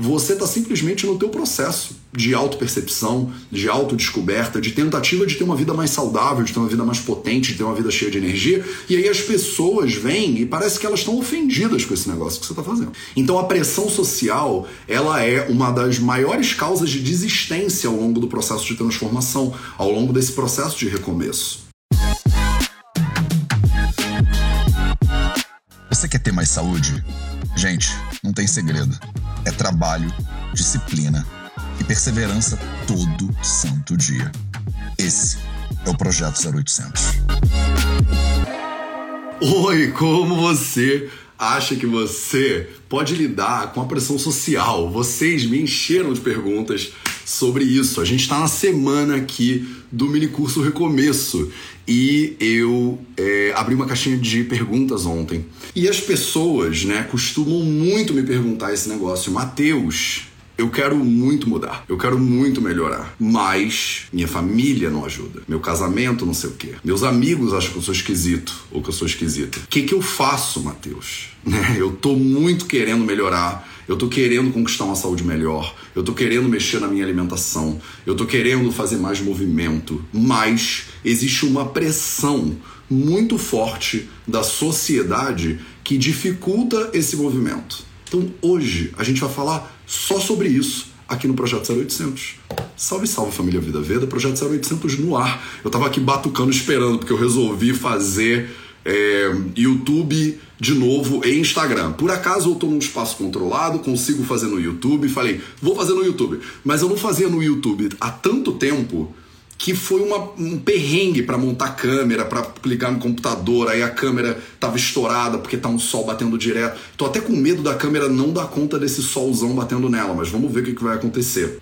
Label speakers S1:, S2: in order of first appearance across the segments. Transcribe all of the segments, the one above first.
S1: Você está simplesmente no teu processo de autopercepção, de autodescoberta, de tentativa de ter uma vida mais saudável, de ter uma vida mais potente, de ter uma vida cheia de energia. E aí as pessoas vêm e parece que elas estão ofendidas com esse negócio que você está fazendo. Então a pressão social, ela é uma das maiores causas de desistência ao longo do processo de transformação, ao longo desse processo de recomeço.
S2: Você quer ter mais saúde? Gente, não tem segredo. É trabalho, disciplina e perseverança todo santo dia. Esse é o Projeto 0800.
S1: Oi, como você acha que você pode lidar com a pressão social? Vocês me encheram de perguntas sobre isso. A gente está na semana aqui do mini curso Recomeço e eu é, abri uma caixinha de perguntas ontem. E as pessoas, né, costumam muito me perguntar esse negócio. Mateus, eu quero muito mudar, eu quero muito melhorar, mas minha família não ajuda, meu casamento não sei o quê, meus amigos acham que eu sou esquisito ou que eu sou esquisita. O que, que eu faço, Mateus? Né? Eu tô muito querendo melhorar, eu tô querendo conquistar uma saúde melhor, eu tô querendo mexer na minha alimentação, eu tô querendo fazer mais movimento, mas existe uma pressão muito forte da sociedade que dificulta esse movimento. Então hoje a gente vai falar só sobre isso aqui no Projeto 0800. Salve, salve família Vida Veda, Projeto 0800 no ar. Eu tava aqui batucando esperando porque eu resolvi fazer é, YouTube de novo e Instagram. Por acaso eu estou num espaço controlado, consigo fazer no YouTube. Falei, vou fazer no YouTube. Mas eu não fazia no YouTube há tanto tempo que foi uma, um perrengue para montar câmera, para ligar no computador, aí a câmera tava estourada porque tá um sol batendo direto. Tô até com medo da câmera não dar conta desse solzão batendo nela, mas vamos ver o que, que vai acontecer.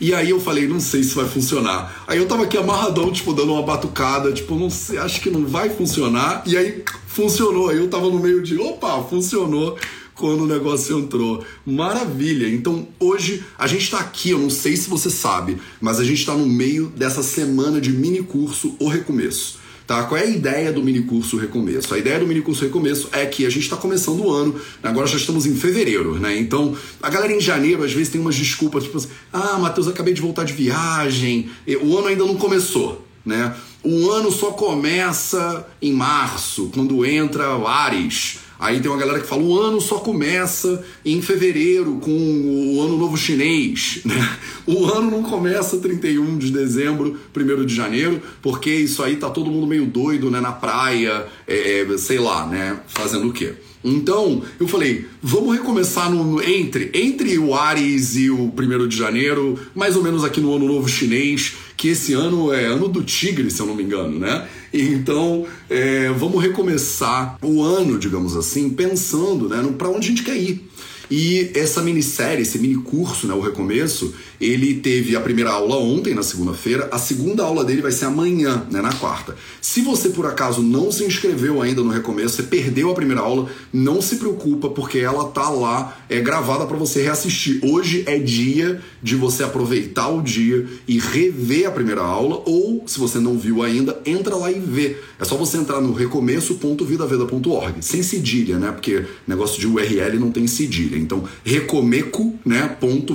S1: E aí eu falei, não sei se vai funcionar. Aí eu tava aqui amarradão, tipo, dando uma batucada, tipo, não sei, acho que não vai funcionar. E aí funcionou. Aí eu tava no meio de, opa, funcionou quando o negócio entrou. Maravilha! Então hoje a gente está aqui, eu não sei se você sabe, mas a gente está no meio dessa semana de mini curso O Recomeço. Tá? Qual é a ideia do mini curso Recomeço? A ideia do mini curso Recomeço é que a gente está começando o ano, agora já estamos em fevereiro, né? Então a galera em janeiro às vezes tem umas desculpas, tipo assim: ah, Matheus, acabei de voltar de viagem, o ano ainda não começou, né? O ano só começa em março, quando entra o Ares. Aí tem uma galera que fala: o ano só começa em fevereiro com o ano novo chinês. Né? O ano não começa 31 de dezembro, 1 de janeiro, porque isso aí tá todo mundo meio doido, né? Na praia, é, é, sei lá, né? Fazendo o quê? Então, eu falei, vamos recomeçar no, entre, entre o Ares e o 1 de janeiro, mais ou menos aqui no Ano Novo Chinês, que esse ano é ano do tigre, se eu não me engano, né? Então, é, vamos recomeçar o ano, digamos assim, pensando né, para onde a gente quer ir. E essa minissérie, esse mini curso, né, o Recomeço, ele teve a primeira aula ontem, na segunda-feira, a segunda aula dele vai ser amanhã, né, na quarta. Se você por acaso não se inscreveu ainda no Recomeço, você perdeu a primeira aula, não se preocupa, porque ela tá lá, é gravada para você reassistir. Hoje é dia de você aproveitar o dia e rever a primeira aula, ou se você não viu ainda, entra lá e vê. É só você entrar no recomeço.vidaveda.org, sem cedilha, né? Porque negócio de URL não tem cedilha. Então, recomeco, né? Ponto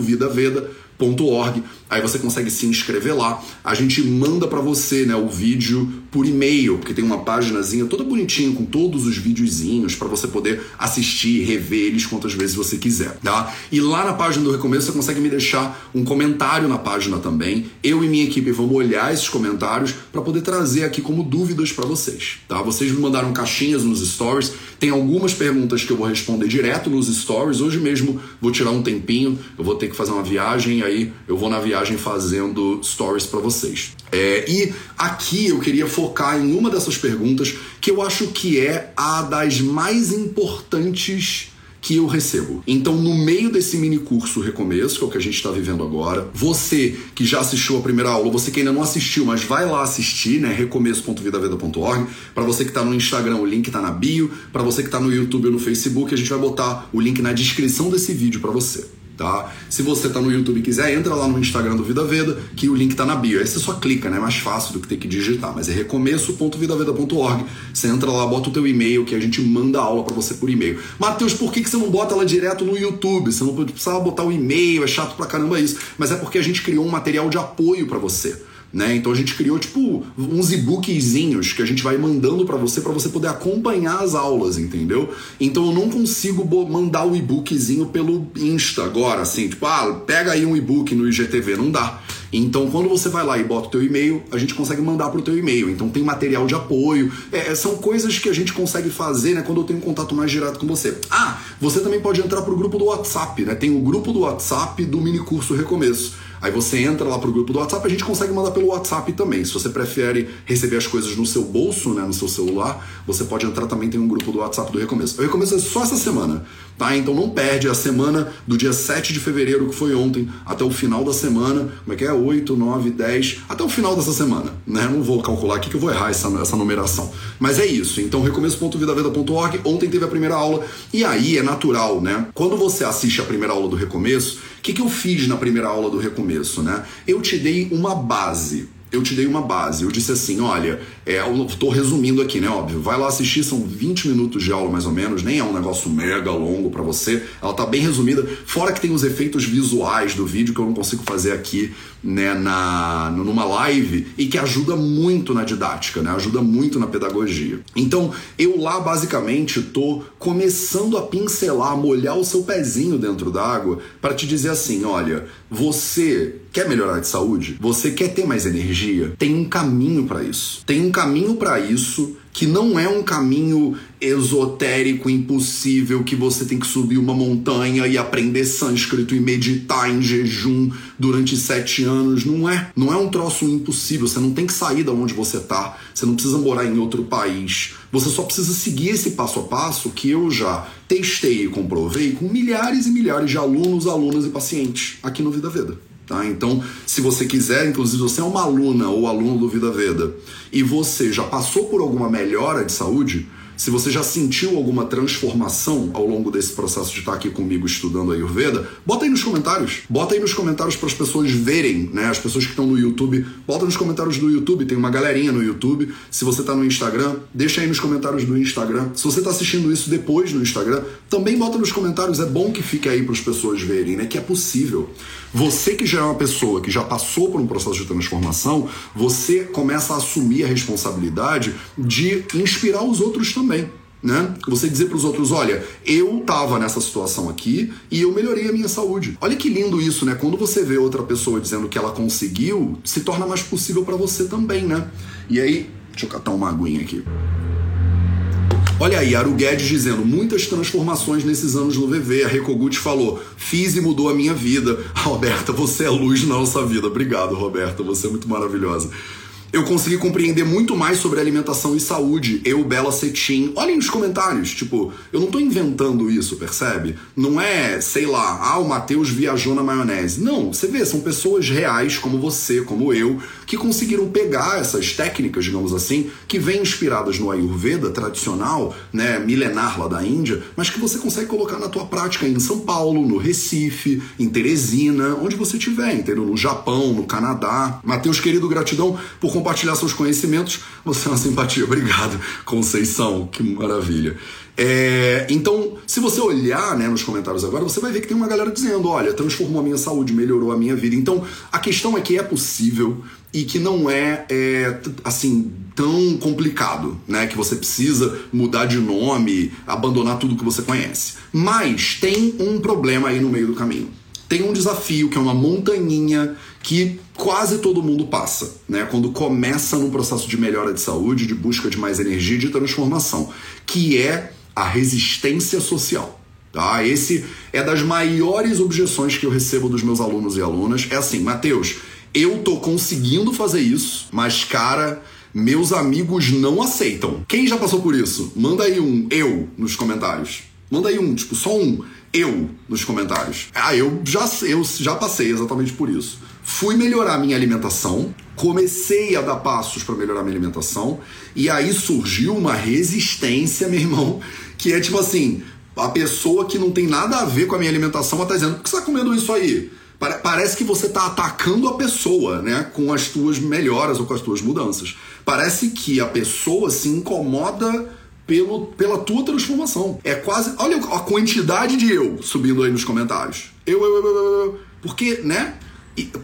S1: .org. Aí você consegue se inscrever lá. A gente manda para você, né, o vídeo por e-mail, porque tem uma páginazinha toda bonitinha com todos os videozinhos para você poder assistir, rever eles quantas vezes você quiser, tá? E lá na página do Recomeço você consegue me deixar um comentário na página também. Eu e minha equipe vamos olhar esses comentários para poder trazer aqui como dúvidas para vocês, tá? Vocês me mandaram caixinhas nos stories, tem algumas perguntas que eu vou responder direto nos stories. Hoje mesmo vou tirar um tempinho, eu vou ter que fazer uma viagem aí eu vou na viagem fazendo stories para vocês. É, e aqui eu queria focar em uma dessas perguntas que eu acho que é a das mais importantes que eu recebo. Então, no meio desse mini curso Recomeço, que é o que a gente está vivendo agora, você que já assistiu a primeira aula, você que ainda não assistiu, mas vai lá assistir, né? recomeço.vidaveda.org. Para você que está no Instagram, o link está na bio. Para você que está no YouTube ou no Facebook, a gente vai botar o link na descrição desse vídeo para você. Tá? Se você tá no YouTube e quiser, entra lá no Instagram do Vida Veda, que o link tá na bio. Aí você só clica, né? É mais fácil do que ter que digitar, mas é recomeço.vidaveda.org. Você entra lá, bota o teu e-mail, que a gente manda a aula para você por e-mail. Matheus, por que, que você não bota ela direto no YouTube? Você não precisava botar o e-mail, é chato pra caramba isso. Mas é porque a gente criou um material de apoio para você. Né? Então a gente criou tipo uns e-bookzinhos que a gente vai mandando para você para você poder acompanhar as aulas, entendeu? Então eu não consigo mandar o e-bookzinho pelo Insta agora, assim, tipo, ah, pega aí um e-book no IGTV, não dá. Então, quando você vai lá e bota o teu e-mail, a gente consegue mandar para o teu e-mail. Então, tem material de apoio. É, são coisas que a gente consegue fazer, né? Quando eu tenho um contato mais direto com você. Ah, você também pode entrar para o grupo do WhatsApp, né? Tem o grupo do WhatsApp do mini curso Recomeço. Aí você entra lá pro grupo do WhatsApp, a gente consegue mandar pelo WhatsApp também. Se você prefere receber as coisas no seu bolso, né, no seu celular, você pode entrar também, tem um grupo do WhatsApp do Recomeço. O Recomeço é só essa semana, tá? Então não perde a semana do dia 7 de fevereiro, que foi ontem, até o final da semana. Como é que é? 8, 9, 10, até o final dessa semana, né? Não vou calcular aqui que eu vou errar essa, essa numeração. Mas é isso. Então recomeço.vidaveda.org, ontem teve a primeira aula, e aí é natural, né? Quando você assiste a primeira aula do Recomeço, que, que eu fiz na primeira aula do recomeço, né? Eu te dei uma base. Eu te dei uma base. Eu disse assim: olha, é, tô resumindo aqui, né? Óbvio. Vai lá assistir, são 20 minutos de aula mais ou menos, nem é um negócio mega longo para você. Ela tá bem resumida. Fora que tem os efeitos visuais do vídeo que eu não consigo fazer aqui, né, na, numa live e que ajuda muito na didática, né? Ajuda muito na pedagogia. Então, eu lá basicamente tô começando a pincelar, a molhar o seu pezinho dentro d'água para te dizer assim: olha, você quer melhorar de saúde? Você quer ter mais energia? Tem um caminho para isso. Tem um caminho para isso que não é um caminho esotérico, impossível, que você tem que subir uma montanha e aprender sânscrito e meditar em jejum durante sete anos. Não é. Não é um troço impossível. Você não tem que sair da onde você tá. Você não precisa morar em outro país. Você só precisa seguir esse passo a passo que eu já testei e comprovei com milhares e milhares de alunos, alunas e pacientes aqui no Vida Veda. Tá? Então, se você quiser, inclusive você é uma aluna ou aluno do Vida Veda e você já passou por alguma melhora de saúde, se você já sentiu alguma transformação ao longo desse processo de estar aqui comigo estudando a Ayurveda, bota aí nos comentários. Bota aí nos comentários para as pessoas verem, né? As pessoas que estão no YouTube, bota nos comentários do YouTube, tem uma galerinha no YouTube. Se você está no Instagram, deixa aí nos comentários do Instagram. Se você está assistindo isso depois no Instagram, também bota nos comentários. É bom que fique aí para as pessoas verem, né? Que é possível. Você que já é uma pessoa que já passou por um processo de transformação, você começa a assumir a responsabilidade de inspirar os outros também também. Né? Você dizer para os outros, olha, eu tava nessa situação aqui e eu melhorei a minha saúde. Olha que lindo isso, né? Quando você vê outra pessoa dizendo que ela conseguiu, se torna mais possível para você também, né? E aí, deixa eu catar uma aguinha aqui. Olha aí, Aru Guedes dizendo muitas transformações nesses anos no VV. A Recogut falou: fiz e mudou a minha vida. Roberta, você é luz na nossa vida. Obrigado, Roberta. Você é muito maravilhosa eu consegui compreender muito mais sobre alimentação e saúde. Eu, Bela Cetim. Olhem nos comentários, tipo, eu não tô inventando isso, percebe? Não é, sei lá, ah, o Matheus viajou na maionese. Não, você vê, são pessoas reais como você, como eu, que conseguiram pegar essas técnicas, digamos assim, que vêm inspiradas no Ayurveda tradicional, né, milenar lá da Índia, mas que você consegue colocar na tua prática em São Paulo, no Recife, em Teresina, onde você estiver, entendeu? No Japão, no Canadá. Matheus, querido, gratidão por compartilhar seus conhecimentos. Você é uma simpatia. Obrigado, Conceição. Que maravilha. É, então, se você olhar né, nos comentários agora, você vai ver que tem uma galera dizendo: olha, transformou a minha saúde, melhorou a minha vida. Então, a questão é que é possível e que não é, é assim tão complicado, né? Que você precisa mudar de nome, abandonar tudo que você conhece. Mas tem um problema aí no meio do caminho. Tem um desafio que é uma montanhinha que quase todo mundo passa, né? Quando começa num processo de melhora de saúde, de busca de mais energia, de transformação, que é a resistência social. Tá? Esse é das maiores objeções que eu recebo dos meus alunos e alunas. É assim, Mateus, eu tô conseguindo fazer isso, mas cara, meus amigos não aceitam. Quem já passou por isso? Manda aí um eu nos comentários. Manda aí um, tipo, só um eu nos comentários. Ah, eu já, eu já passei exatamente por isso. Fui melhorar minha alimentação, comecei a dar passos para melhorar minha alimentação, e aí surgiu uma resistência, meu irmão, que é tipo assim: A pessoa que não tem nada a ver com a minha alimentação está dizendo: por que você está comendo isso aí? Parece que você está atacando a pessoa, né? Com as tuas melhoras ou com as tuas mudanças. Parece que a pessoa se incomoda pelo, pela tua transformação. É quase. Olha a quantidade de eu subindo aí nos comentários. Eu, eu, eu, eu, eu. Porque, né?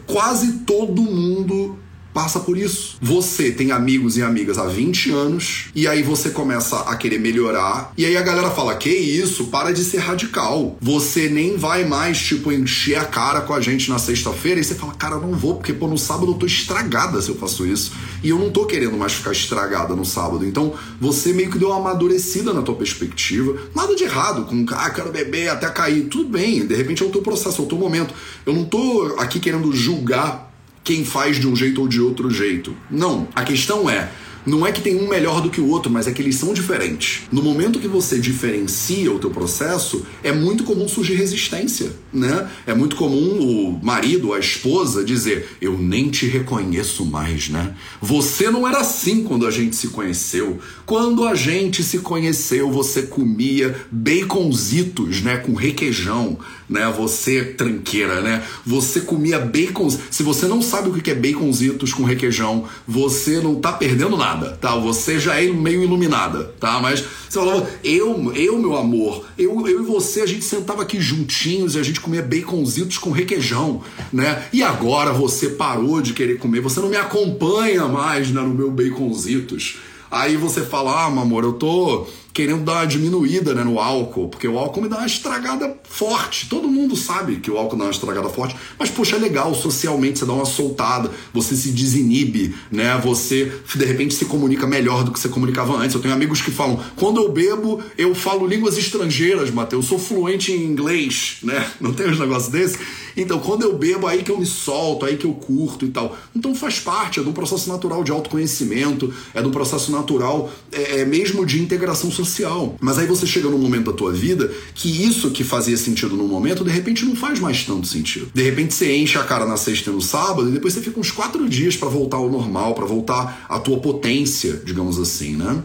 S1: Quase todo mundo passa por isso. Você tem amigos e amigas há 20 anos e aí você começa a querer melhorar e aí a galera fala: "Que isso? Para de ser radical. Você nem vai mais tipo encher a cara com a gente na sexta-feira". E você fala: "Cara, não vou porque pô no sábado eu tô estragada se eu faço isso". E eu não tô querendo mais ficar estragada no sábado. Então, você meio que deu uma amadurecida na tua perspectiva. Nada de errado com, ah, quero beber até cair. Tudo bem, de repente é o teu processo, é o teu momento. Eu não tô aqui querendo julgar quem faz de um jeito ou de outro jeito. Não. A questão é não é que tem um melhor do que o outro, mas é que eles são diferentes. No momento que você diferencia o teu processo, é muito comum surgir resistência, né? É muito comum o marido, a esposa dizer: "Eu nem te reconheço mais, né? Você não era assim quando a gente se conheceu. Quando a gente se conheceu, você comia baconzitos, né, com requeijão, né? Você tranqueira, né? Você comia bacon. Se você não sabe o que é baconzitos com requeijão, você não tá perdendo nada tá? Você já é meio iluminada, tá? Mas você falava, eu, eu, meu amor, eu, eu e você, a gente sentava aqui juntinhos e a gente comia baconzitos com requeijão, né? E agora você parou de querer comer, você não me acompanha mais né, no meu baconzitos. Aí você fala, ah, meu amor, eu tô querendo dar uma diminuída né, no álcool, porque o álcool me dá uma estragada forte. Todo mundo sabe que o álcool dá uma estragada forte, mas poxa, é legal socialmente, você dá uma soltada, você se desinibe, né? Você de repente se comunica melhor do que você comunicava antes. Eu tenho amigos que falam: "Quando eu bebo, eu falo línguas estrangeiras, Matheus, eu sou fluente em inglês", né? Não tem uns negócios desse? Então, quando eu bebo, aí que eu me solto, aí que eu curto e tal. Então faz parte, é do processo natural de autoconhecimento, é do processo natural é, é mesmo de integração social. Mas aí você chega num momento da tua vida que isso que fazia sentido no momento, de repente não faz mais tanto sentido. De repente você enche a cara na sexta e no sábado e depois você fica uns quatro dias para voltar ao normal, para voltar à tua potência, digamos assim, né?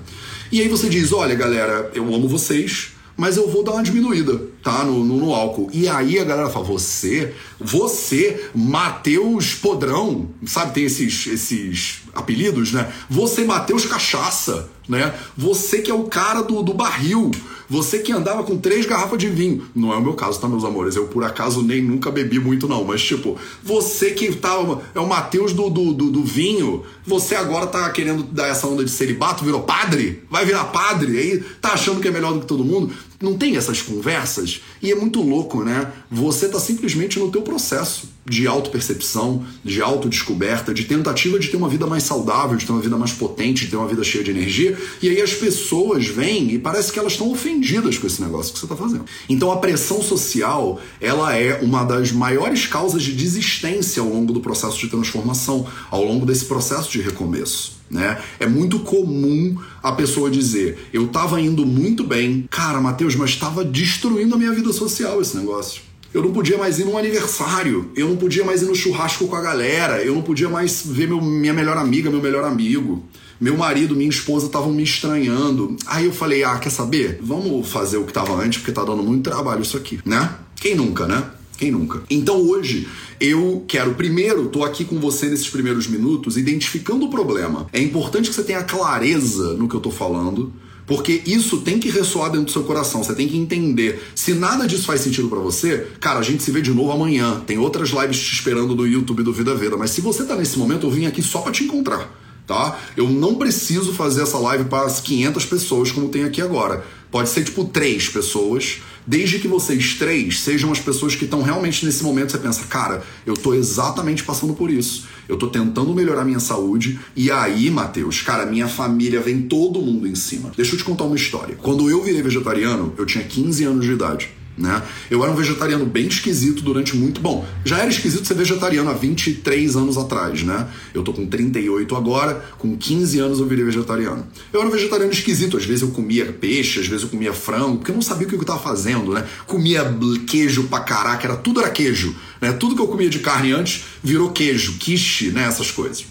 S1: E aí você diz: olha, galera, eu amo vocês, mas eu vou dar uma diminuída, tá? No, no, no, álcool. E aí a galera fala: você, você, Mateus Podrão, sabe? Tem esses, esses apelidos, né? Você, Mateus Cachaça né? Você que é o cara do, do barril, você que andava com três garrafas de vinho. Não é o meu caso, tá, meus amores? Eu, por acaso, nem nunca bebi muito, não. Mas, tipo, você que tá. É o Mateus do, do, do, do vinho. Você agora tá querendo dar essa onda de celibato, virou padre? Vai virar padre? Aí tá achando que é melhor do que todo mundo? Não tem essas conversas? E é muito louco, né? Você tá simplesmente no teu processo de autopercepção, de autodescoberta, de tentativa de ter uma vida mais saudável, de ter uma vida mais potente, de ter uma vida cheia de energia. E aí as pessoas vêm e parece que elas estão ofendidas com esse negócio que você está fazendo. Então a pressão social, ela é uma das maiores causas de desistência ao longo do processo de transformação, ao longo desse processo de recomeço. Né? É muito comum a pessoa dizer: Eu estava indo muito bem, cara, Matheus, mas estava destruindo a minha vida social esse negócio. Eu não podia mais ir num aniversário, eu não podia mais ir no churrasco com a galera, eu não podia mais ver meu, minha melhor amiga, meu melhor amigo. Meu marido, minha esposa estavam me estranhando. Aí eu falei: ah, quer saber? Vamos fazer o que estava antes, porque tá dando muito trabalho isso aqui, né? Quem nunca, né? Quem nunca? Então hoje eu quero primeiro, tô aqui com você nesses primeiros minutos, identificando o problema. É importante que você tenha clareza no que eu tô falando porque isso tem que ressoar dentro do seu coração. Você tem que entender. Se nada disso faz sentido para você, cara, a gente se vê de novo amanhã. Tem outras lives te esperando no YouTube do Vida Veda. Mas se você tá nesse momento, eu vim aqui só para te encontrar. Tá? Eu não preciso fazer essa live para as 500 pessoas como tem aqui agora. Pode ser tipo três pessoas Desde que vocês três sejam as pessoas que estão realmente nesse momento, você pensa, cara, eu tô exatamente passando por isso. Eu tô tentando melhorar minha saúde. E aí, Matheus, cara, minha família vem todo mundo em cima. Deixa eu te contar uma história. Quando eu virei vegetariano, eu tinha 15 anos de idade. Né? Eu era um vegetariano bem esquisito durante muito. Bom, já era esquisito ser vegetariano há 23 anos atrás, né? Eu tô com 38 agora, com 15 anos eu virei vegetariano. Eu era um vegetariano esquisito, às vezes eu comia peixe, às vezes eu comia frango, porque eu não sabia o que eu tava fazendo, né? Comia queijo pra caraca, era, tudo era queijo, né? Tudo que eu comia de carne antes virou queijo, quiche, né? Essas coisas.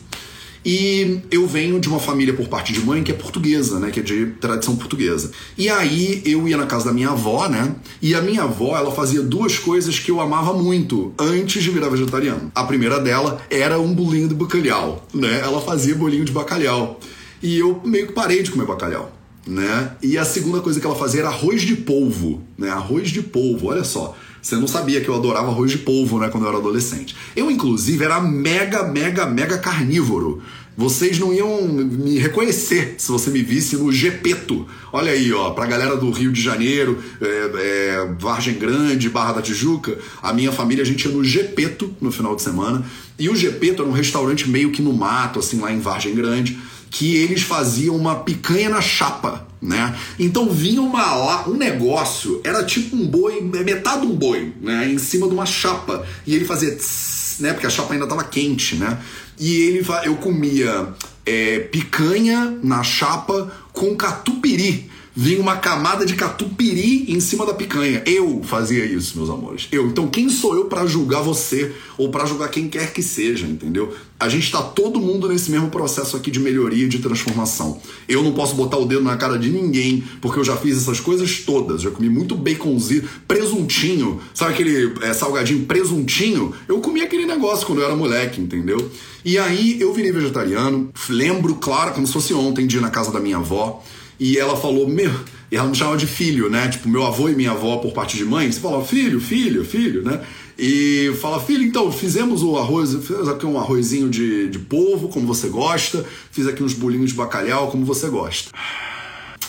S1: E eu venho de uma família por parte de mãe que é portuguesa, né? Que é de tradição portuguesa. E aí eu ia na casa da minha avó, né? E a minha avó, ela fazia duas coisas que eu amava muito antes de virar vegetariano. A primeira dela era um bolinho de bacalhau, né? Ela fazia bolinho de bacalhau. E eu meio que parei de comer bacalhau. Né? E a segunda coisa que ela fazia era arroz de polvo, né? Arroz de polvo, olha só. Você não sabia que eu adorava arroz de polvo, né, quando eu era adolescente. Eu, inclusive, era mega, mega, mega carnívoro. Vocês não iam me reconhecer se você me visse no Gepeto. Olha aí, ó, pra galera do Rio de Janeiro, é, é, Vargem Grande, Barra da Tijuca, a minha família, a gente ia no Gepeto no final de semana. E o Gepeto era um restaurante meio que no mato, assim, lá em Vargem Grande que eles faziam uma picanha na chapa, né? Então vinha uma, um negócio, era tipo um boi, metade de um boi, né? Em cima de uma chapa. E ele fazia tss, né? Porque a chapa ainda estava quente, né? E ele, eu comia é, picanha na chapa com catupiry vinha uma camada de catupiry em cima da picanha. Eu fazia isso, meus amores. Eu. Então, quem sou eu para julgar você ou para julgar quem quer que seja, entendeu? A gente tá todo mundo nesse mesmo processo aqui de melhoria, de transformação. Eu não posso botar o dedo na cara de ninguém, porque eu já fiz essas coisas todas. Já comi muito baconzinho, presuntinho, sabe aquele é, salgadinho presuntinho? Eu comi aquele negócio quando eu era moleque, entendeu? E aí eu virei vegetariano. Lembro, claro, como se fosse ontem, de ir na casa da minha avó. E ela falou, meu. E ela me chamava de filho, né? Tipo, meu avô e minha avó por parte de mãe. Você fala, filho, filho, filho, né? E fala, filho, então, fizemos o arroz, fizemos aqui um arrozinho de, de polvo, como você gosta. Fiz aqui uns bolinhos de bacalhau, como você gosta.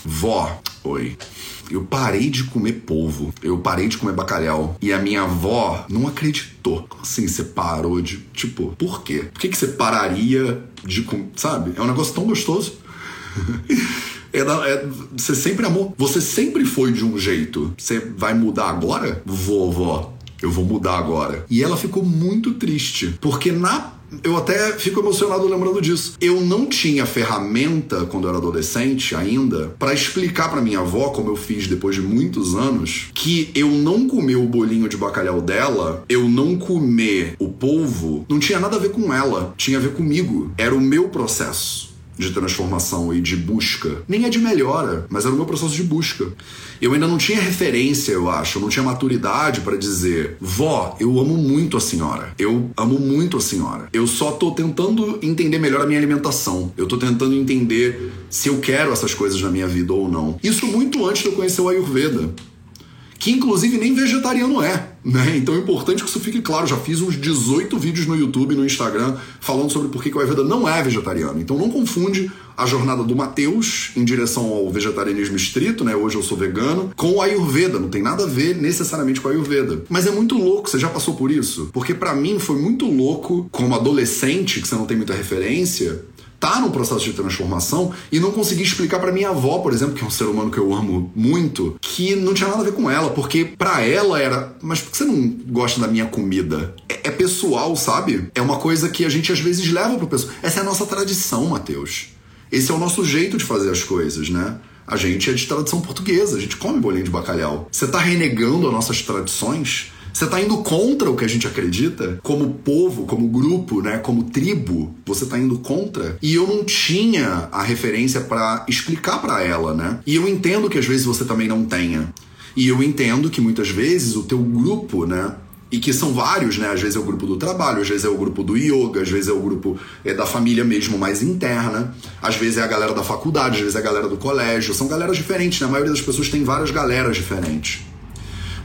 S1: Vó, oi. Eu parei de comer polvo, eu parei de comer bacalhau. E a minha avó não acreditou. Como assim você parou de. Tipo, por quê? Por que, que você pararia de comer? Sabe? É um negócio tão gostoso. É, é, você sempre amou. Você sempre foi de um jeito. Você vai mudar agora? Vovó, eu vou mudar agora. E ela ficou muito triste, porque na eu até fico emocionado lembrando disso. Eu não tinha ferramenta quando eu era adolescente ainda para explicar para minha avó, como eu fiz depois de muitos anos, que eu não comer o bolinho de bacalhau dela, eu não comer o polvo, não tinha nada a ver com ela, tinha a ver comigo. Era o meu processo de transformação e de busca. Nem é de melhora, mas era o meu processo de busca. Eu ainda não tinha referência, eu acho, eu não tinha maturidade para dizer: "Vó, eu amo muito a senhora. Eu amo muito a senhora. Eu só tô tentando entender melhor a minha alimentação. Eu tô tentando entender se eu quero essas coisas na minha vida ou não". Isso muito antes de eu conhecer o Ayurveda que inclusive nem vegetariano é, né? Então é importante que isso fique claro. Já fiz uns 18 vídeos no YouTube e no Instagram falando sobre por que o Ayurveda não é vegetariano. Então não confunde a jornada do Mateus em direção ao vegetarianismo estrito, né? Hoje eu sou vegano, com o Ayurveda. Não tem nada a ver necessariamente com o Ayurveda. Mas é muito louco, você já passou por isso? Porque para mim foi muito louco, como adolescente, que você não tem muita referência, tá no processo de transformação e não consegui explicar para minha avó, por exemplo, que é um ser humano que eu amo muito, que não tinha nada a ver com ela, porque para ela era, mas por que você não gosta da minha comida? É, é, pessoal, sabe? É uma coisa que a gente às vezes leva pro pessoal. Essa é a nossa tradição, Mateus. Esse é o nosso jeito de fazer as coisas, né? A gente é de tradição portuguesa, a gente come bolinho de bacalhau. Você tá renegando as nossas tradições? Você está indo contra o que a gente acredita, como povo, como grupo, né, como tribo. Você está indo contra. E eu não tinha a referência para explicar para ela, né? E eu entendo que às vezes você também não tenha. E eu entendo que muitas vezes o teu grupo, né, e que são vários, né? Às vezes é o grupo do trabalho, às vezes é o grupo do yoga, às vezes é o grupo é, da família mesmo mais interna, às vezes é a galera da faculdade, às vezes é a galera do colégio. São galeras diferentes, né? A maioria das pessoas tem várias galeras diferentes.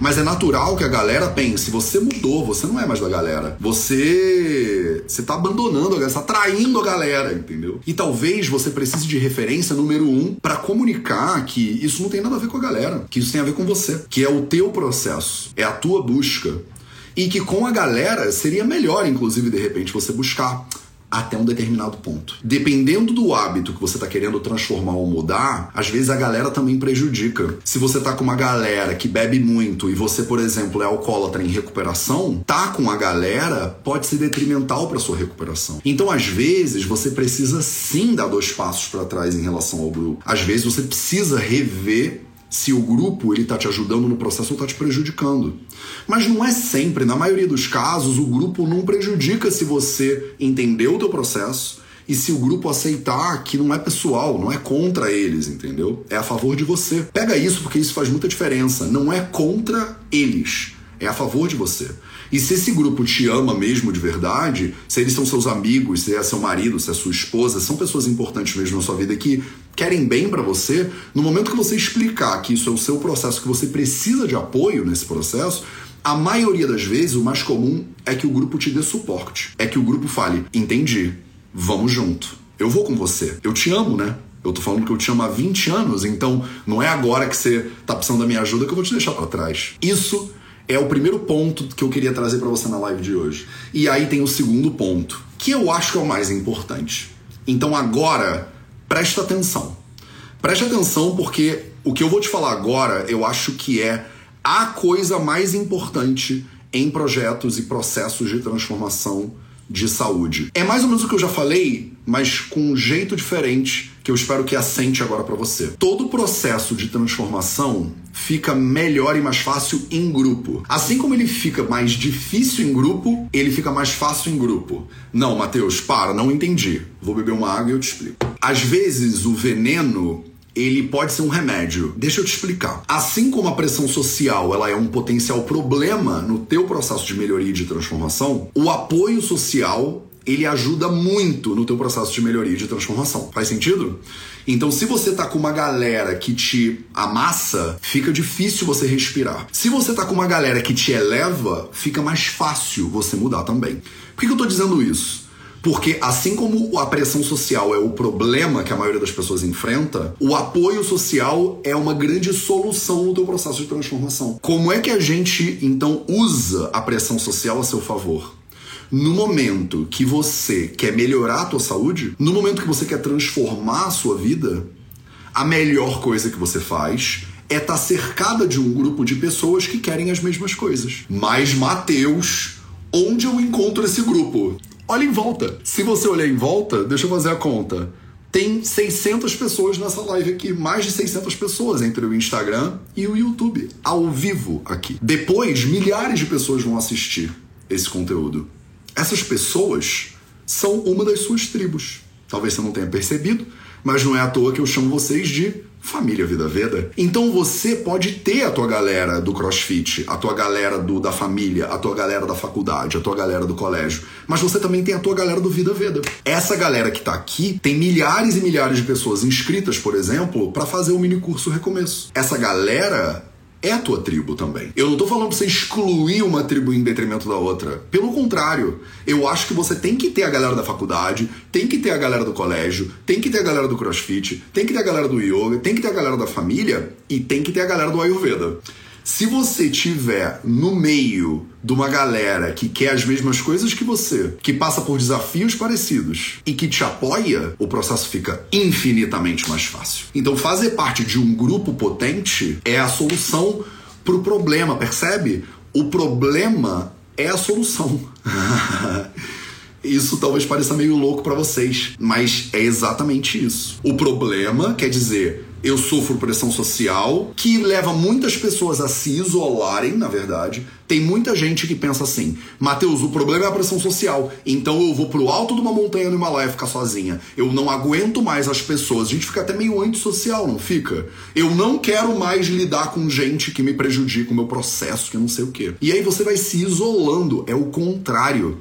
S1: Mas é natural que a galera pense, você mudou, você não é mais da galera. Você você tá abandonando a galera, você tá traindo a galera, entendeu? E talvez você precise de referência número um para comunicar que isso não tem nada a ver com a galera, que isso tem a ver com você, que é o teu processo, é a tua busca. E que com a galera seria melhor, inclusive, de repente, você buscar até um determinado ponto. Dependendo do hábito que você está querendo transformar ou mudar, às vezes a galera também prejudica. Se você tá com uma galera que bebe muito e você, por exemplo, é alcoólatra em recuperação, tá com a galera pode ser detrimental para sua recuperação. Então, às vezes, você precisa sim dar dois passos para trás em relação ao grupo. Às vezes você precisa rever se o grupo ele está te ajudando no processo ou está te prejudicando. Mas não é sempre, na maioria dos casos, o grupo não prejudica se você entendeu o teu processo e se o grupo aceitar que não é pessoal, não é contra eles, entendeu? É a favor de você. Pega isso porque isso faz muita diferença. Não é contra eles, é a favor de você. E se esse grupo te ama mesmo de verdade, se eles são seus amigos, se é seu marido, se é sua esposa, são pessoas importantes mesmo na sua vida que querem bem para você, no momento que você explicar que isso é o seu processo, que você precisa de apoio nesse processo, a maioria das vezes o mais comum é que o grupo te dê suporte. É que o grupo fale: entendi, vamos junto. Eu vou com você. Eu te amo, né? Eu tô falando que eu te amo há 20 anos, então não é agora que você tá precisando da minha ajuda que eu vou te deixar para trás. Isso é o primeiro ponto que eu queria trazer para você na live de hoje. E aí tem o segundo ponto, que eu acho que é o mais importante. Então agora, presta atenção. Preste atenção porque o que eu vou te falar agora, eu acho que é a coisa mais importante em projetos e processos de transformação de saúde. É mais ou menos o que eu já falei, mas com um jeito diferente que eu espero que assente agora para você. Todo processo de transformação fica melhor e mais fácil em grupo. Assim como ele fica mais difícil em grupo, ele fica mais fácil em grupo. Não, Matheus, para, não entendi. Vou beber uma água e eu te explico. Às vezes o veneno ele pode ser um remédio. Deixa eu te explicar. Assim como a pressão social ela é um potencial problema no teu processo de melhoria e de transformação, o apoio social ele ajuda muito no teu processo de melhoria e de transformação. Faz sentido? Então, se você tá com uma galera que te amassa, fica difícil você respirar. Se você tá com uma galera que te eleva, fica mais fácil você mudar também. Por que eu tô dizendo isso? Porque assim como a pressão social é o problema que a maioria das pessoas enfrenta, o apoio social é uma grande solução no teu processo de transformação. Como é que a gente então usa a pressão social a seu favor? No momento que você quer melhorar a tua saúde, no momento que você quer transformar a sua vida, a melhor coisa que você faz é estar tá cercada de um grupo de pessoas que querem as mesmas coisas. Mas Mateus, onde eu encontro esse grupo? Olha em volta. Se você olhar em volta, deixa eu fazer a conta. Tem 600 pessoas nessa live aqui, mais de 600 pessoas entre o Instagram e o YouTube, ao vivo aqui. Depois, milhares de pessoas vão assistir esse conteúdo. Essas pessoas são uma das suas tribos. Talvez você não tenha percebido, mas não é à toa que eu chamo vocês de família Vida Veda. Então você pode ter a tua galera do CrossFit, a tua galera do, da família, a tua galera da faculdade, a tua galera do colégio, mas você também tem a tua galera do Vida Veda. Essa galera que tá aqui tem milhares e milhares de pessoas inscritas, por exemplo, para fazer o mini curso Recomeço. Essa galera é a tua tribo também. Eu não tô falando pra você excluir uma tribo em detrimento da outra. Pelo contrário, eu acho que você tem que ter a galera da faculdade, tem que ter a galera do colégio, tem que ter a galera do crossfit, tem que ter a galera do yoga, tem que ter a galera da família e tem que ter a galera do Ayurveda. Se você tiver no meio de uma galera que quer as mesmas coisas que você, que passa por desafios parecidos e que te apoia, o processo fica infinitamente mais fácil. Então, fazer parte de um grupo potente é a solução para o problema, percebe? O problema é a solução. Isso talvez pareça meio louco para vocês, mas é exatamente isso. O problema quer dizer eu sofro pressão social, que leva muitas pessoas a se isolarem, na verdade. Tem muita gente que pensa assim: Mateus, o problema é a pressão social, então eu vou pro alto de uma montanha no Himalaia ficar sozinha. Eu não aguento mais as pessoas. A gente fica até meio antissocial, não fica? Eu não quero mais lidar com gente que me prejudica o meu processo, que não sei o quê. E aí você vai se isolando, é o contrário.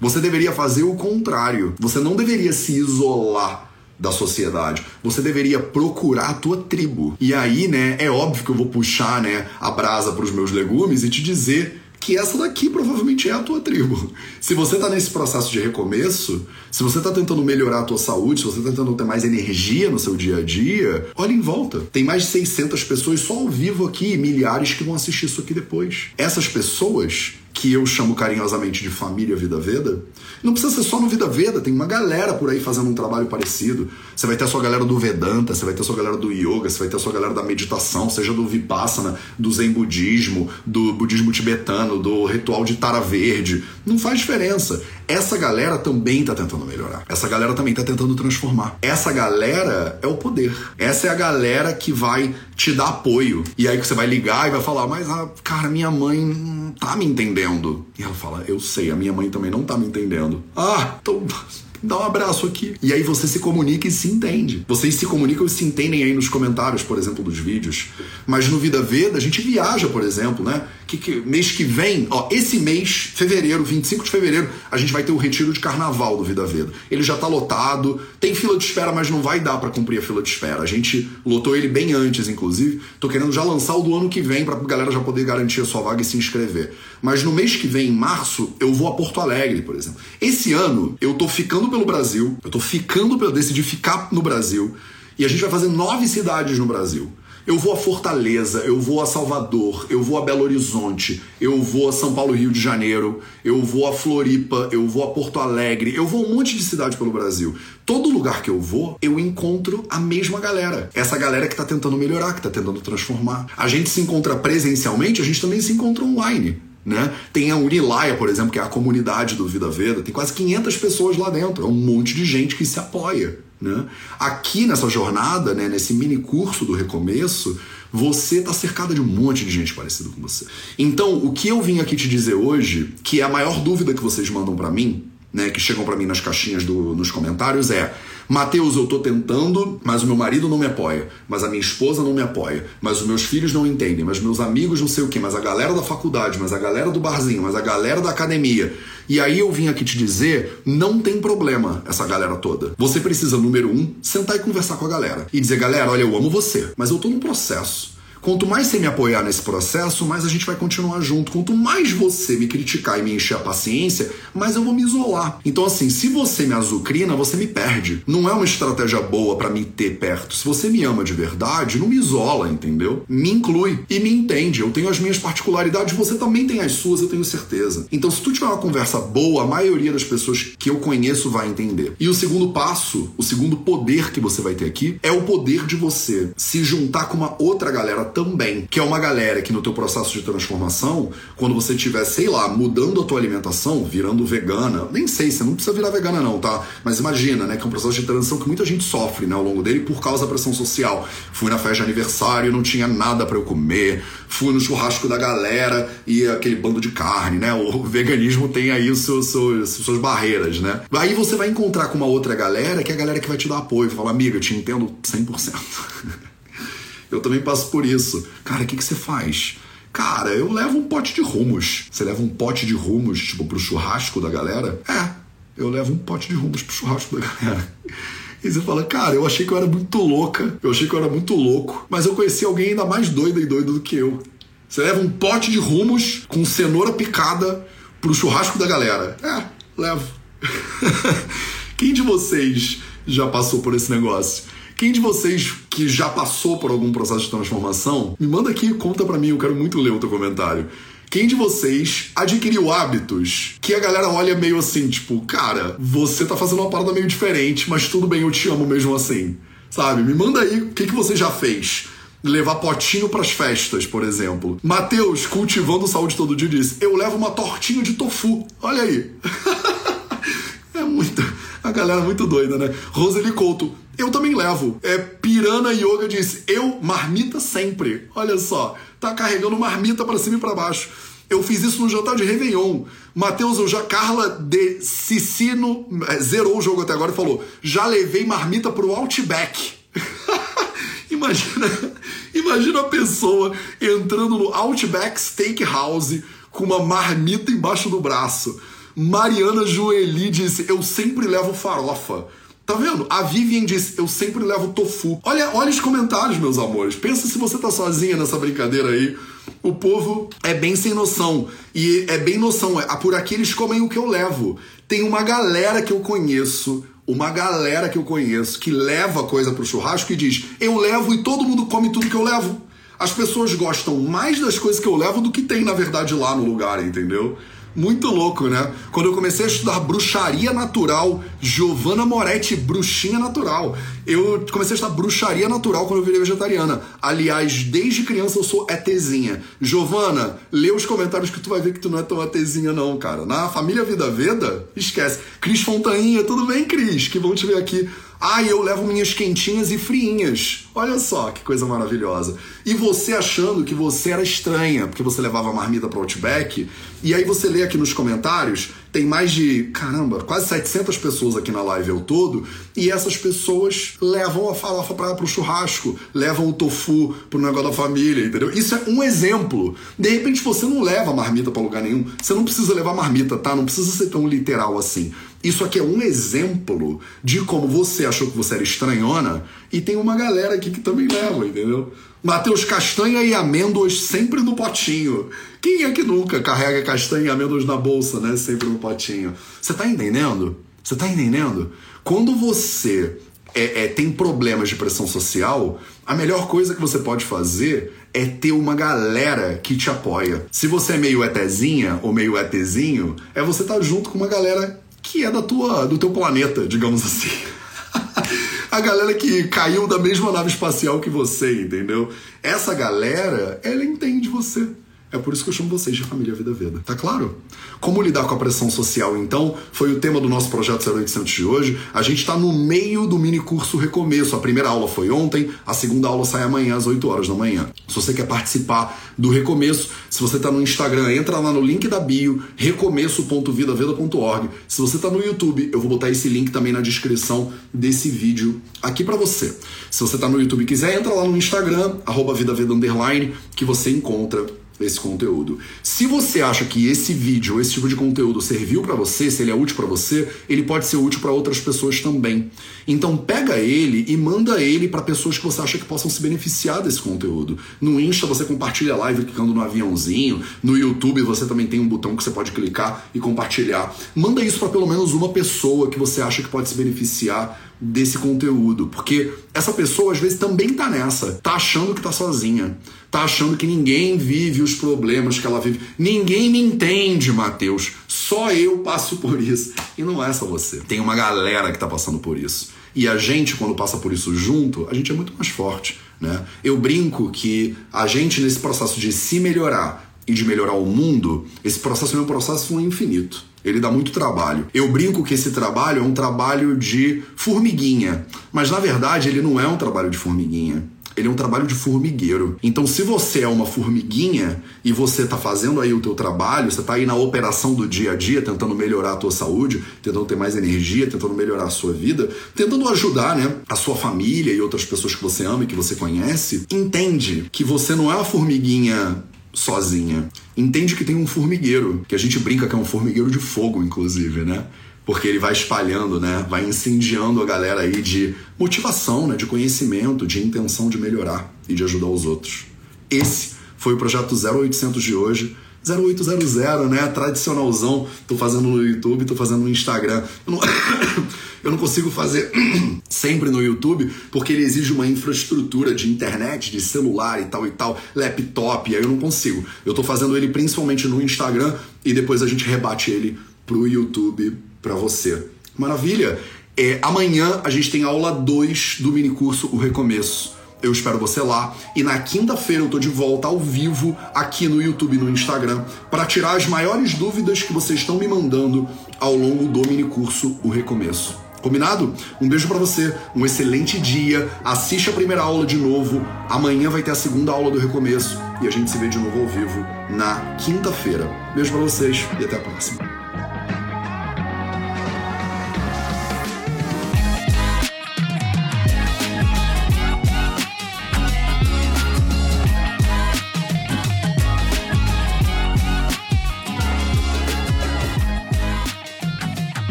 S1: Você deveria fazer o contrário. Você não deveria se isolar da sociedade. Você deveria procurar a tua tribo. E aí, né, é óbvio que eu vou puxar, né, a brasa para os meus legumes e te dizer que essa daqui provavelmente é a tua tribo. Se você está nesse processo de recomeço, se você está tentando melhorar a tua saúde, se você está tentando ter mais energia no seu dia a dia, olha em volta. Tem mais de 600 pessoas só ao vivo aqui milhares que vão assistir isso aqui depois. Essas pessoas que eu chamo carinhosamente de família Vida Veda, não precisa ser só no Vida Veda, tem uma galera por aí fazendo um trabalho parecido. Você vai ter a sua galera do Vedanta, você vai ter a sua galera do Yoga, você vai ter a sua galera da meditação, seja do Vipassana, do Zen Budismo, do budismo tibetano, do ritual de Tara Verde. Não faz diferença. Essa galera também está tentando melhorar. Essa galera também está tentando transformar. Essa galera é o poder. Essa é a galera que vai te dar apoio. E aí que você vai ligar e vai falar, mas, ah, cara, minha mãe não tá me entendendo. E ela fala, eu sei, a minha mãe também não tá me entendendo. Ah, então dá um abraço aqui. E aí você se comunica e se entende. Vocês se comunicam e se entendem aí nos comentários, por exemplo, dos vídeos. Mas no Vida Veda, a gente viaja, por exemplo, né? Que, que, mês que vem, ó, esse mês, fevereiro, 25 de fevereiro, a gente vai ter o retiro de carnaval do Vida Veda. Ele já tá lotado, tem fila de espera, mas não vai dar para cumprir a fila de espera. A gente lotou ele bem antes, inclusive. Tô querendo já lançar o do ano que vem pra galera já poder garantir a sua vaga e se inscrever. Mas no mês que vem, em março, eu vou a Porto Alegre, por exemplo. Esse ano, eu tô ficando pelo Brasil, eu tô ficando pelo. decidi ficar no Brasil. E a gente vai fazer nove cidades no Brasil. Eu vou a Fortaleza, eu vou a Salvador, eu vou a Belo Horizonte, eu vou a São Paulo, Rio de Janeiro, eu vou a Floripa, eu vou a Porto Alegre, eu vou a um monte de cidade pelo Brasil. Todo lugar que eu vou, eu encontro a mesma galera. Essa galera que tá tentando melhorar, que tá tentando transformar. A gente se encontra presencialmente, a gente também se encontra online. Né? Tem a Unilaia, por exemplo, que é a comunidade do Vida Veda, tem quase 500 pessoas lá dentro, é um monte de gente que se apoia. Né? Aqui nessa jornada, né, nesse mini curso do recomeço, você está cercada de um monte de gente parecida com você. Então, o que eu vim aqui te dizer hoje, que é a maior dúvida que vocês mandam para mim, né, que chegam para mim nas caixinhas do, nos comentários, é: Mateus, eu tô tentando, mas o meu marido não me apoia, mas a minha esposa não me apoia, mas os meus filhos não entendem, mas meus amigos não sei o que, mas a galera da faculdade, mas a galera do barzinho, mas a galera da academia. E aí eu vim aqui te dizer, não tem problema essa galera toda. Você precisa, número um, sentar e conversar com a galera. E dizer, galera, olha, eu amo você, mas eu tô num processo. Quanto mais você me apoiar nesse processo, mais a gente vai continuar junto. Quanto mais você me criticar e me encher a paciência, mais eu vou me isolar. Então, assim, se você me azucrina, você me perde. Não é uma estratégia boa para me ter perto. Se você me ama de verdade, não me isola, entendeu? Me inclui e me entende. Eu tenho as minhas particularidades, você também tem as suas, eu tenho certeza. Então, se tu tiver uma conversa boa, a maioria das pessoas que eu conheço vai entender. E o segundo passo, o segundo poder que você vai ter aqui, é o poder de você se juntar com uma outra galera também, que é uma galera que no teu processo de transformação, quando você estiver, sei lá, mudando a tua alimentação, virando vegana, nem sei, você não precisa virar vegana não, tá? Mas imagina, né, que é um processo de transição que muita gente sofre, né, ao longo dele por causa da pressão social. Fui na festa de aniversário, não tinha nada para eu comer, fui no churrasco da galera e aquele bando de carne, né? O veganismo tem aí os seus, seus, suas barreiras, né? Aí você vai encontrar com uma outra galera, que é a galera que vai te dar apoio, falar, amiga, eu te entendo 100%. Eu também passo por isso. Cara, o que, que você faz? Cara, eu levo um pote de rumos. Você leva um pote de rumos, tipo, pro churrasco da galera? É, eu levo um pote de rumos pro churrasco da galera. E você fala, cara, eu achei que eu era muito louca, eu achei que eu era muito louco, mas eu conheci alguém ainda mais doida e doido do que eu. Você leva um pote de rumos com cenoura picada pro churrasco da galera. É, levo. Quem de vocês já passou por esse negócio? Quem de vocês que já passou por algum processo de transformação, me manda aqui, conta para mim, eu quero muito ler o teu comentário. Quem de vocês adquiriu hábitos que a galera olha meio assim, tipo, cara, você tá fazendo uma parada meio diferente, mas tudo bem, eu te amo mesmo assim. Sabe? Me manda aí o que, que você já fez levar potinho para as festas, por exemplo. Matheus, cultivando saúde todo dia, disse: Eu levo uma tortinha de tofu. Olha aí. é muito. A galera é muito doida, né? Roseli Couto, eu também levo. É, Pirana Yoga disse: eu, marmita sempre. Olha só, tá carregando marmita para cima e para baixo. Eu fiz isso no jantar de Réveillon. Matheus, eu já. Carla de Cicino é, zerou o jogo até agora e falou: já levei marmita pro Outback. imagina, imagina a pessoa entrando no Outback Steakhouse com uma marmita embaixo do braço. Mariana Joeli disse: Eu sempre levo farofa. Tá vendo? A Vivian diz: Eu sempre levo tofu. Olha, olha os comentários, meus amores. Pensa se você tá sozinha nessa brincadeira aí. O povo é bem sem noção. E é bem noção. É, por aqui eles comem o que eu levo. Tem uma galera que eu conheço. Uma galera que eu conheço que leva coisa pro churrasco e diz: Eu levo e todo mundo come tudo que eu levo. As pessoas gostam mais das coisas que eu levo do que tem, na verdade, lá no lugar, entendeu? Muito louco, né? Quando eu comecei a estudar bruxaria natural, Giovanna Moretti, bruxinha natural. Eu comecei a estudar bruxaria natural quando eu virei vegetariana. Aliás, desde criança eu sou ETzinha. Giovanna, lê os comentários que tu vai ver que tu não é tão ETzinha não, cara. Na família Vida Veda, esquece. Cris Fontainha, tudo bem, Cris? Que bom te ver aqui. Ah, eu levo minhas quentinhas e friinhas. Olha só que coisa maravilhosa. E você achando que você era estranha, porque você levava a marmita para Outback, e aí você lê aqui nos comentários Tem mais de, caramba, quase 700 pessoas aqui na live ao todo, e essas pessoas levam a farofa para pro churrasco, levam o tofu pro negócio da família, entendeu? Isso é um exemplo. De repente você não leva marmita para lugar nenhum, você não precisa levar marmita, tá? Não precisa ser tão literal assim. Isso aqui é um exemplo de como você achou que você era estranhona e tem uma galera aqui que também leva, entendeu? Matheus, castanha e amêndoas sempre no potinho. Quem é que nunca carrega castanha e amêndoas na bolsa, né? Sempre no potinho. Você tá entendendo? Você tá entendendo? Quando você é, é, tem problemas de pressão social, a melhor coisa que você pode fazer é ter uma galera que te apoia. Se você é meio etezinha ou meio etezinho, é você estar tá junto com uma galera que é da tua, do teu planeta, digamos assim. a galera que caiu da mesma nave espacial que você, entendeu? Essa galera, ela entende você. É por isso que eu chamo vocês de família Vida Veda. Tá claro? Como lidar com a pressão social, então, foi o tema do nosso projeto 0800 de hoje. A gente está no meio do mini curso Recomeço. A primeira aula foi ontem, a segunda aula sai amanhã às 8 horas da manhã. Se você quer participar do Recomeço, se você está no Instagram, entra lá no link da bio, recomeço.vidaveda.org. Se você está no YouTube, eu vou botar esse link também na descrição desse vídeo aqui para você. Se você está no YouTube e quiser, entra lá no Instagram, arroba vidaveda underline, que você encontra esse conteúdo. Se você acha que esse vídeo, esse tipo de conteúdo serviu para você, se ele é útil para você, ele pode ser útil para outras pessoas também. Então pega ele e manda ele para pessoas que você acha que possam se beneficiar desse conteúdo. No Insta você compartilha a live clicando no aviãozinho, no YouTube você também tem um botão que você pode clicar e compartilhar. Manda isso para pelo menos uma pessoa que você acha que pode se beneficiar desse conteúdo, porque essa pessoa às vezes também tá nessa, tá achando que tá sozinha, tá achando que ninguém vive os problemas que ela vive. Ninguém me entende, Mateus. Só eu passo por isso. E não é só você. Tem uma galera que tá passando por isso. E a gente, quando passa por isso junto, a gente é muito mais forte. Né? Eu brinco que a gente, nesse processo de se melhorar e de melhorar o mundo, esse processo é um processo infinito. Ele dá muito trabalho. Eu brinco que esse trabalho é um trabalho de formiguinha, mas na verdade ele não é um trabalho de formiguinha. Ele é um trabalho de formigueiro. Então, se você é uma formiguinha e você está fazendo aí o teu trabalho, você está aí na operação do dia a dia, tentando melhorar a tua saúde, tentando ter mais energia, tentando melhorar a sua vida, tentando ajudar, né, a sua família e outras pessoas que você ama e que você conhece, entende que você não é uma formiguinha sozinha. Entende que tem um formigueiro, que a gente brinca que é um formigueiro de fogo, inclusive, né? Porque ele vai espalhando, né? Vai incendiando a galera aí de motivação, né? De conhecimento, de intenção de melhorar e de ajudar os outros. Esse foi o projeto 0800 de hoje. 0800, né? Tradicionalzão. Tô fazendo no YouTube, tô fazendo no Instagram. Eu não, eu não consigo fazer sempre no YouTube porque ele exige uma infraestrutura de internet, de celular e tal e tal, laptop, e aí eu não consigo. Eu tô fazendo ele principalmente no Instagram e depois a gente rebate ele pro YouTube para você. Maravilha! É, amanhã a gente tem aula 2 do mini curso O Recomeço eu espero você lá. E na quinta-feira eu tô de volta ao vivo aqui no YouTube e no Instagram para tirar as maiores dúvidas que vocês estão me mandando ao longo do mini curso O Recomeço. Combinado? Um beijo para você, um excelente dia. Assiste a primeira aula de novo. Amanhã vai ter a segunda aula do recomeço e a gente se vê de novo ao vivo na quinta-feira. Beijo para vocês e até a próxima.